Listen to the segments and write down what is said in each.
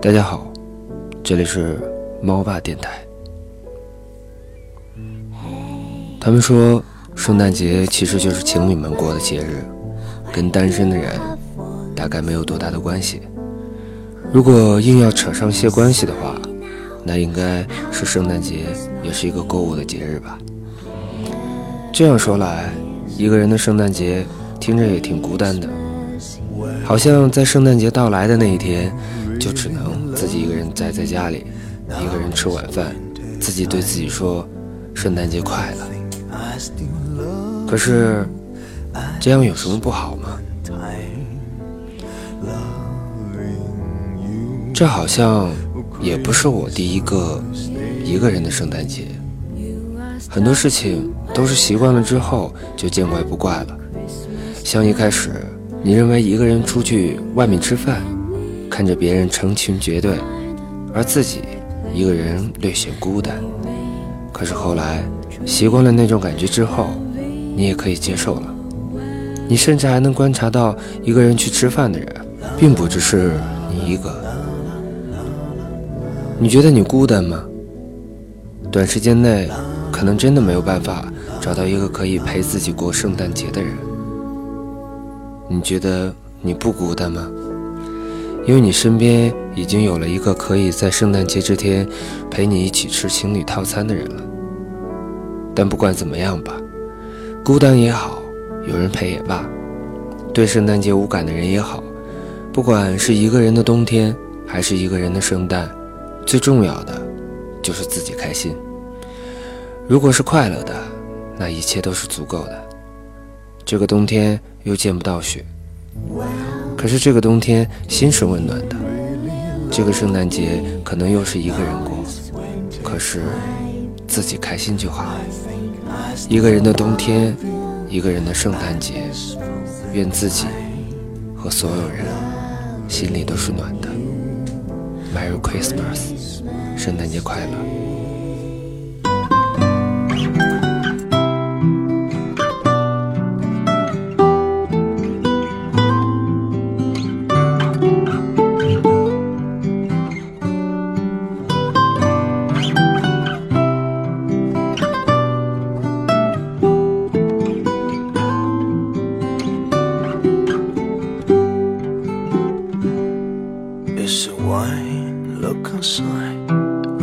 大家好，这里是猫爸电台。他们说，圣诞节其实就是情侣们过的节日，跟单身的人大概没有多大的关系。如果硬要扯上些关系的话，那应该是圣诞节也是一个购物的节日吧。这样说来，一个人的圣诞节听着也挺孤单的，好像在圣诞节到来的那一天。就只能自己一个人宅在家里，一个人吃晚饭，自己对自己说：“圣诞节快乐。”可是，这样有什么不好吗？这好像也不是我第一个一个人的圣诞节。很多事情都是习惯了之后就见怪不怪了。像一开始，你认为一个人出去外面吃饭。看着别人成群结队，而自己一个人略显孤单。可是后来习惯了那种感觉之后，你也可以接受了。你甚至还能观察到，一个人去吃饭的人，并不只是你一个。你觉得你孤单吗？短时间内，可能真的没有办法找到一个可以陪自己过圣诞节的人。你觉得你不孤单吗？因为你身边已经有了一个可以在圣诞节这天陪你一起吃情侣套餐的人了。但不管怎么样吧，孤单也好，有人陪也罢，对圣诞节无感的人也好，不管是一个人的冬天还是一个人的圣诞，最重要的就是自己开心。如果是快乐的，那一切都是足够的。这个冬天又见不到雪。可是这个冬天心是温暖的，这个圣诞节可能又是一个人过，可是自己开心就好。一个人的冬天，一个人的圣诞节，愿自己和所有人心里都是暖的。Merry Christmas，圣诞节快乐。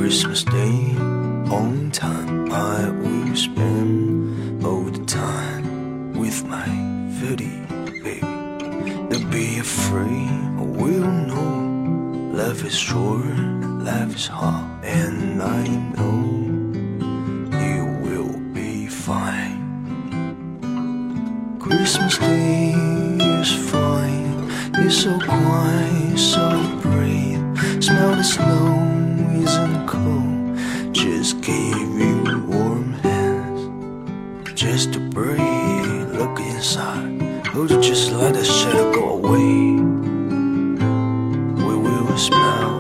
Christmas Day on time. I will spend all the time with my pretty baby Don't be afraid, we'll know. Life is short, life is hard And I know you will be fine. Christmas Day is fine. It's so quiet, so bright snow isn't cold Just give you warm hands Just to breathe, look inside Would you just let the shadow go away? We will smile.